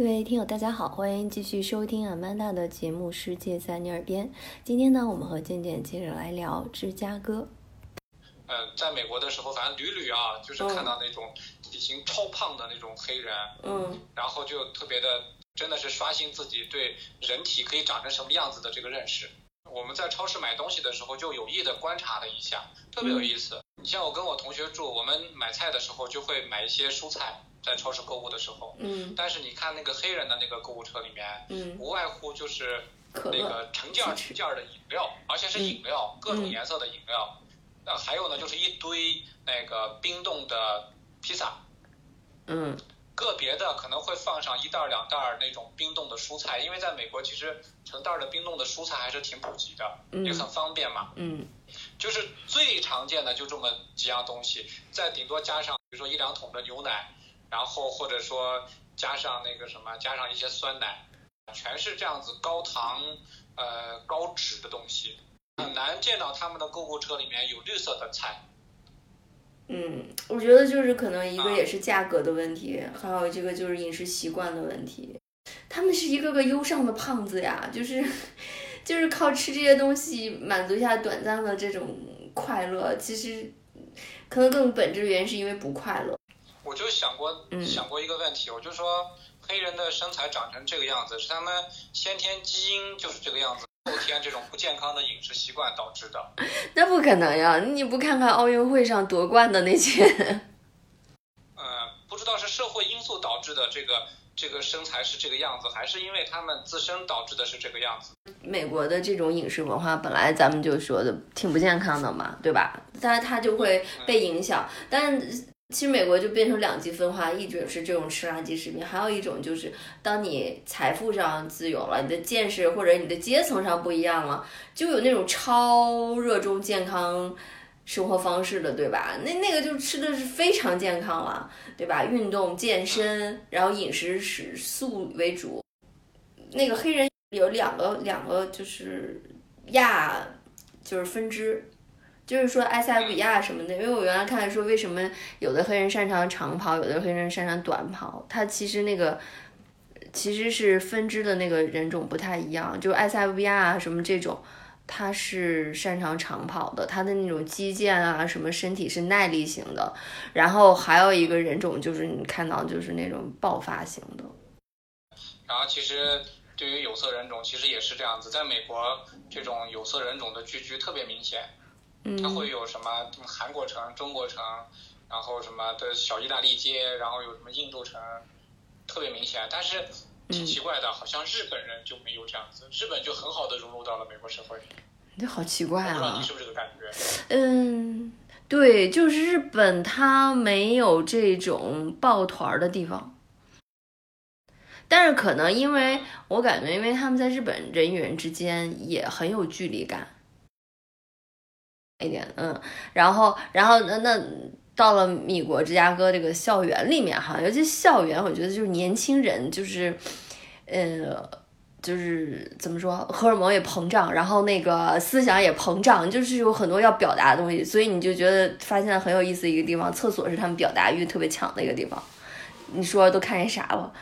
各位听友，大家好，欢迎继续收听阿曼达的节目《世界在你耳边》。今天呢，我们和健健接着来聊芝加哥。嗯，在美国的时候，反正屡屡啊，就是看到那种体型超胖的那种黑人，嗯，然后就特别的，真的是刷新自己对人体可以长成什么样子的这个认识。我们在超市买东西的时候，就有意的观察了一下，特别有意思。你像我跟我同学住，我们买菜的时候就会买一些蔬菜。在超市购物的时候，嗯，但是你看那个黑人的那个购物车里面，嗯，无外乎就是那个成件成件的饮料，而且是饮料，各种颜色的饮料。那还有呢，就是一堆那个冰冻的披萨，嗯，个别的可能会放上一袋两袋那种冰冻的蔬菜，因为在美国其实成袋的冰冻的蔬菜还是挺普及的，也很方便嘛，嗯，就是最常见的就这么几样东西，再顶多加上比如说一两桶的牛奶。然后或者说加上那个什么，加上一些酸奶，全是这样子高糖、呃高脂的东西，很难见到他们的购物车里面有绿色的菜。嗯，我觉得就是可能一个也是价格的问题，还有这个就是饮食习惯的问题。他们是一个个忧伤的胖子呀，就是就是靠吃这些东西满足一下短暂的这种快乐，其实可能更本质的原因是因为不快乐。我就想过想过一个问题，我就说黑人的身材长成这个样子，是他们先天基因就是这个样子，后天这种不健康的饮食习惯导致的。那不可能呀！你不看看奥运会上夺冠的那些？嗯，不知道是社会因素导致的这个这个身材是这个样子，还是因为他们自身导致的是这个样子。美国的这种饮食文化本来咱们就说的挺不健康的嘛，对吧？但是它就会被影响，但。其实美国就变成两极分化，一种是这种吃垃圾食品，还有一种就是当你财富上自由了，你的见识或者你的阶层上不一样了，就有那种超热衷健康生活方式的，对吧？那那个就吃的是非常健康了，对吧？运动健身，然后饮食食素为主。那个黑人有两个两个就是亚就是分支。就是说埃塞俄比亚什么的，因为我原来看说为什么有的黑人擅长长跑，有的黑人擅长短跑，他其实那个其实是分支的那个人种不太一样。就埃塞俄比亚什么这种，他是擅长长跑的，他的那种肌腱啊什么身体是耐力型的。然后还有一个人种就是你看到就是那种爆发型的。然后其实对于有色人种，其实也是这样子，在美国这种有色人种的聚居特别明显。它会有什么韩国城、中国城，然后什么的小意大利街，然后有什么印度城，特别明显。但是挺奇怪的，好像日本人就没有这样子，日本就很好的融入到了美国社会。这好奇怪啊！你是不是这个感觉？嗯，对，就是日本它没有这种抱团的地方，但是可能因为我感觉，因为他们在日本人与人之间也很有距离感。一点，嗯，然后，然后，那那到了米国芝加哥这个校园里面哈，尤其校园，我觉得就是年轻人，就是，呃，就是怎么说，荷尔蒙也膨胀，然后那个思想也膨胀，就是有很多要表达的东西，所以你就觉得发现很有意思一个地方，厕所是他们表达欲特别强的一个地方。你说都看见啥了？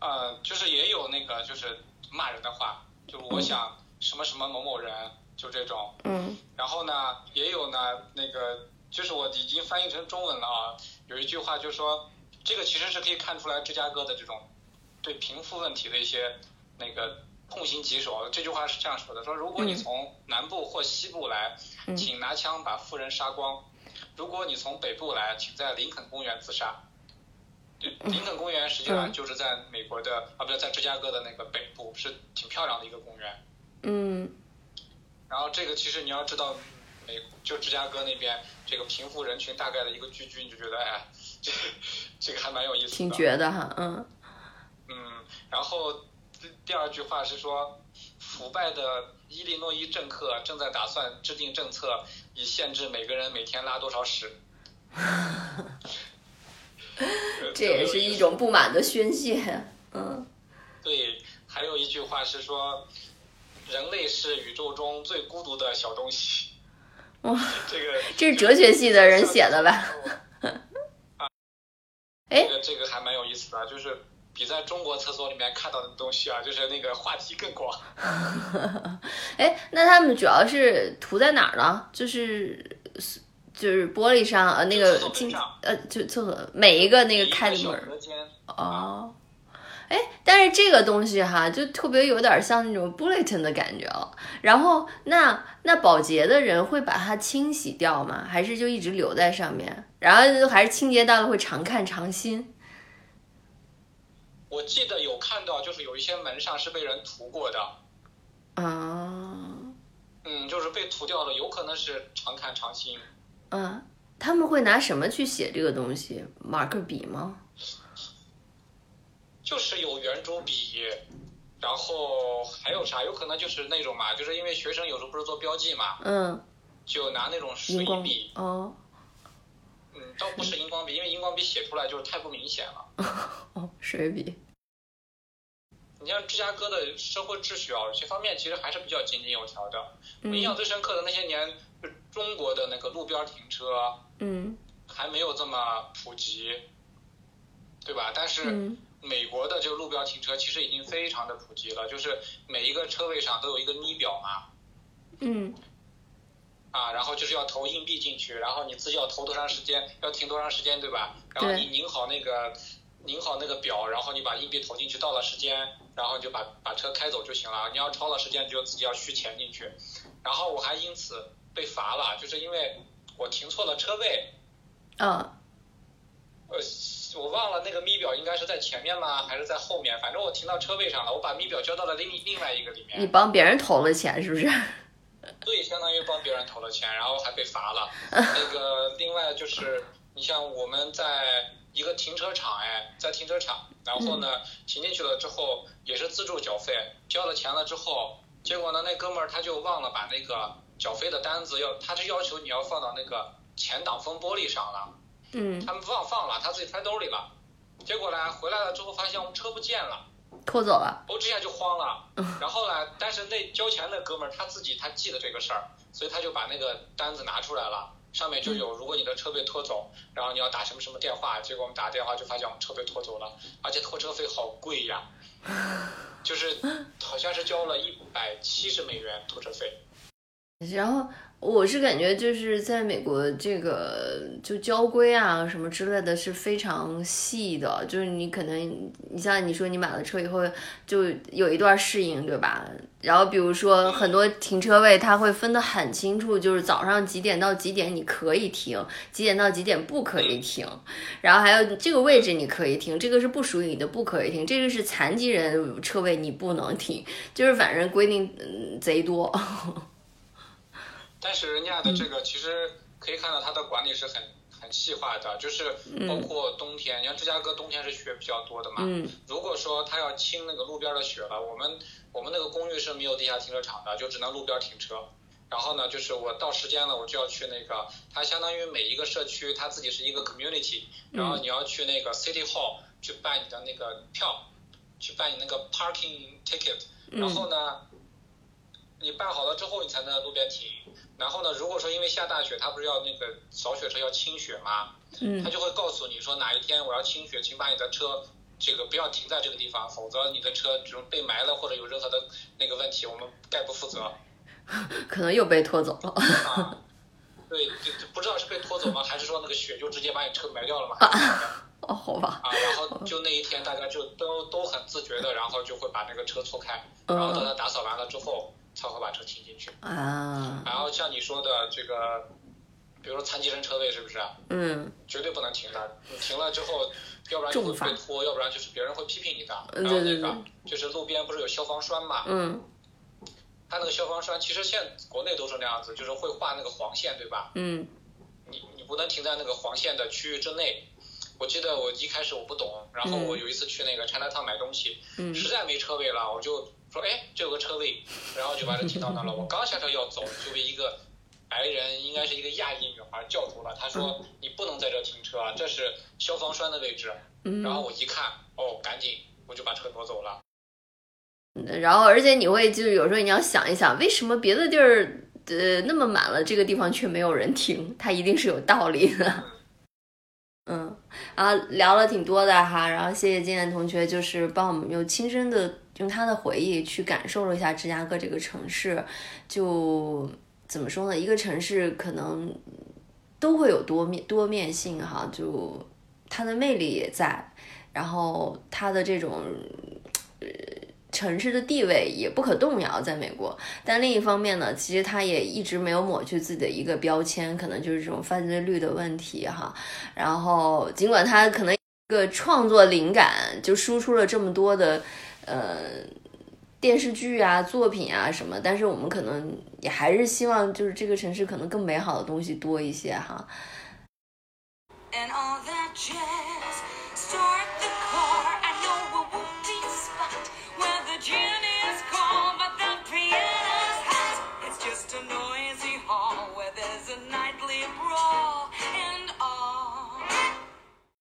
呃，就是也有那个就是骂人的话，就我想什么什么某某人。就这种，嗯，然后呢，也有呢，那个就是我已经翻译成中文了啊。有一句话就说，这个其实是可以看出来芝加哥的这种对贫富问题的一些那个痛心疾首。这句话是这样说的：说如果你从南部或西部来，请拿枪把富人杀光；如果你从北部来，请在林肯公园自杀。林肯公园实际上就是在美国的啊，不是在芝加哥的那个北部，是挺漂亮的一个公园。嗯。然后这个其实你要知道，美就芝加哥那边这个贫富人群大概的一个聚居，你就觉得哎，这这个还蛮有意思的。挺绝的哈，嗯。嗯，然后第二句话是说，腐败的伊利诺伊政客正在打算制定政策，以限制每个人每天拉多少屎。这也是一种不满的宣泄，嗯。对，还有一句话是说。人类是宇宙中最孤独的小东西。哇，这个 这是哲学系的人写的吧？啊，哎，这个这个还蛮有意思的，就是比在中国厕所里面看到的东西啊，就是那个话题更广。哎，那他们主要是涂在哪儿呢？就是就是玻璃上呃那个进呃就厕所每一个那个开的门哦。哎，但是这个东西哈，就特别有点像那种 bulletin 的感觉了。然后那那保洁的人会把它清洗掉吗？还是就一直留在上面？然后还是清洁到了会常看常新？我记得有看到，就是有一些门上是被人涂过的。啊。嗯，就是被涂掉了，有可能是常看常新。嗯，他们会拿什么去写这个东西？马克笔吗？就是有圆珠笔，然后还有啥？有可能就是那种嘛，就是因为学生有时候不是做标记嘛，嗯，就拿那种水笔，哦，嗯，倒不是荧光笔，因为荧光笔写出来就是太不明显了。哦，水笔。你像芝加哥的社会秩序啊，有些方面其实还是比较井井有条的。我印象最深刻的那些年，就中国的那个路边停车，嗯，还没有这么普及，对吧？但是。美国的这个路标停车其实已经非常的普及了，就是每一个车位上都有一个咪表嘛，嗯，啊，然后就是要投硬币进去，然后你自己要投多长时间，要停多长时间，对吧？然后你拧好那个拧好那个表，然后你把硬币投进去，到了时间，然后你就把把车开走就行了。你要超了时间，你就自己要续钱进去。然后我还因此被罚了，就是因为我停错了车位。嗯。呃。我忘了那个咪表应该是在前面吗，还是在后面？反正我停到车位上了，我把咪表交到了另另外一个里面。你帮别人投了钱是不是？对，相当于帮别人投了钱，然后还被罚了。那个另外就是，你像我们在一个停车场，哎，在停车场，然后呢停进去了之后也是自助缴费，交了钱了之后，结果呢那哥们儿他就忘了把那个缴费的单子要，他是要求你要放到那个前挡风玻璃上了。嗯，他们忘放了，他自己揣兜里了，结果呢，回来了之后发现我们车不见了，拖走了，我这下就慌了，然后呢，但是那交钱的哥们儿他自己他记得这个事儿，所以他就把那个单子拿出来了，上面就有如果你的车被拖走，然后你要打什么什么电话，结果我们打电话就发现我们车被拖走了，而且拖车费好贵呀，就是好像是交了一百七十美元拖车费，然后。我是感觉就是在美国这个就交规啊什么之类的是非常细的，就是你可能你像你说你买了车以后就有一段适应，对吧？然后比如说很多停车位它会分得很清楚，就是早上几点到几点你可以停，几点到几点不可以停，然后还有这个位置你可以停，这个是不属于你的不可以停，这个是残疾人车位你不能停，就是反正规定贼多。但是人家的这个其实可以看到，它的管理是很很细化的，就是包括冬天，你看芝加哥冬天是雪比较多的嘛。如果说他要清那个路边的雪了，我们我们那个公寓是没有地下停车场的，就只能路边停车。然后呢，就是我到时间了，我就要去那个，它相当于每一个社区它自己是一个 community，然后你要去那个 city hall 去办你的那个票，去办你那个 parking ticket，然后呢。你办好了之后，你才能在路边停。然后呢，如果说因为下大雪，他不是要那个扫雪车要清雪吗？嗯。他就会告诉你说哪一天我要清雪，请把你的车这个不要停在这个地方，否则你的车只被埋了或者有任何的那个问题，我们概不负责。可能又被拖走了。啊。对，就不知道是被拖走吗，还是说那个雪就直接把你车埋掉了吗？哦，好吧。啊，然后就那一天大家就都都很自觉的，然后就会把那个车错开，然后等他打扫完了之后。才会把车停进去啊。然后像你说的这个，比如说残疾人车位是不是？嗯。绝对不能停的，你停了之后，要不然就会被拖，要不然就是别人会批评你的。然后那个就是路边不是有消防栓嘛？嗯。它那个消防栓其实现国内都是那样子，就是会画那个黄线，对吧？嗯。你你不能停在那个黄线的区域之内。我记得我一开始我不懂，然后我有一次去那个 Chinatown 买东西，实在没车位了，我就。说哎，这有个车位，然后就把它停到那了。我刚下车要走，就被一个白人，应该是一个亚裔女孩叫住了。她说：“你不能在这停车啊，这是消防栓的位置。”然后我一看，哦，赶紧我就把车挪走了。然后，而且你会就是有时候你要想一想，为什么别的地儿呃那么满了，这个地方却没有人停？它一定是有道理的。嗯。啊，聊了挺多的哈，然后谢谢金燕同学，就是帮我们用亲身的用他的回忆去感受了一下芝加哥这个城市，就怎么说呢？一个城市可能都会有多面多面性哈，就它的魅力也在，然后它的这种呃城市的地位也不可动摇，在美国。但另一方面呢，其实它也一直没有抹去自己的一个标签，可能就是这种犯罪率的问题哈。然后尽管它可能一个创作灵感就输出了这么多的呃电视剧啊、作品啊什么，但是我们可能也还是希望就是这个城市可能更美好的东西多一些哈。